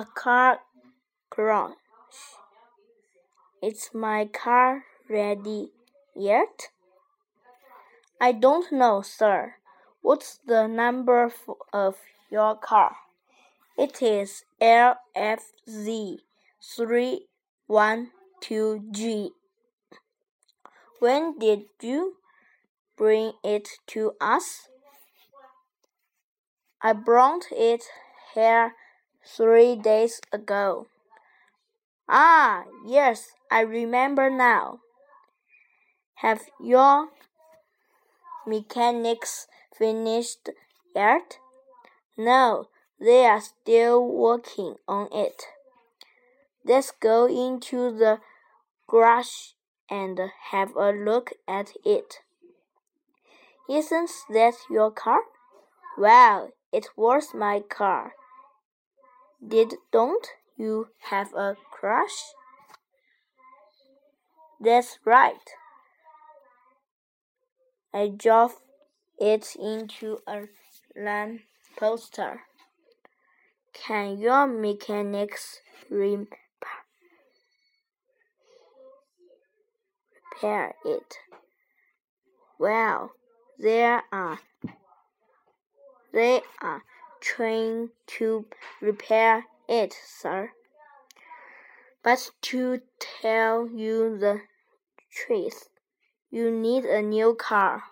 a car crash. Is my car ready yet? I don't know, sir. What's the number of your car? It is LFZ 312G. When did you bring it to us? I brought it here three days ago. Ah, yes, I remember now. Have your mechanics finished yet? No, they are still working on it. Let's go into the garage and have a look at it. Isn't that your car? Well, it was my car. Did don't you have a crush? That's right. I drove it into a lamp poster. Can your mechanics repair it? Well, there are they are trained to repair it, sir. But to tell you the truth, you need a new car.